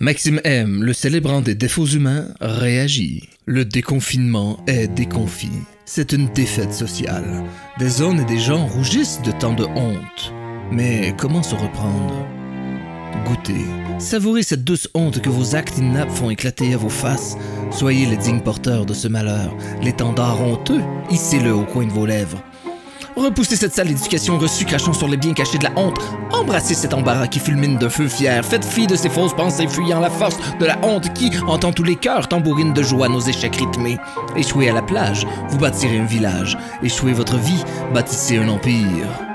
Maxime M, le célébrant des défauts humains, réagit. Le déconfinement est déconfit. C'est une défaite sociale. Des zones et des gens rougissent de tant de honte. Mais comment se reprendre? Goûtez, savourez cette douce honte que vos actes inaptes font éclater à vos faces. Soyez les dignes porteurs de ce malheur. L'étendard honteux, hissez-le au coin de vos lèvres. Repoussez cette sale éducation reçue crachant sur les biens cachés de la honte. Embrassez cet embarras qui fulmine d'un feu fier. Faites fi de ces fausses pensées fuyant la force de la honte qui, entend tous les cœurs, tambourine de joie nos échecs rythmés. Échouez à la plage, vous bâtirez un village. Échouez votre vie, bâtissez un empire.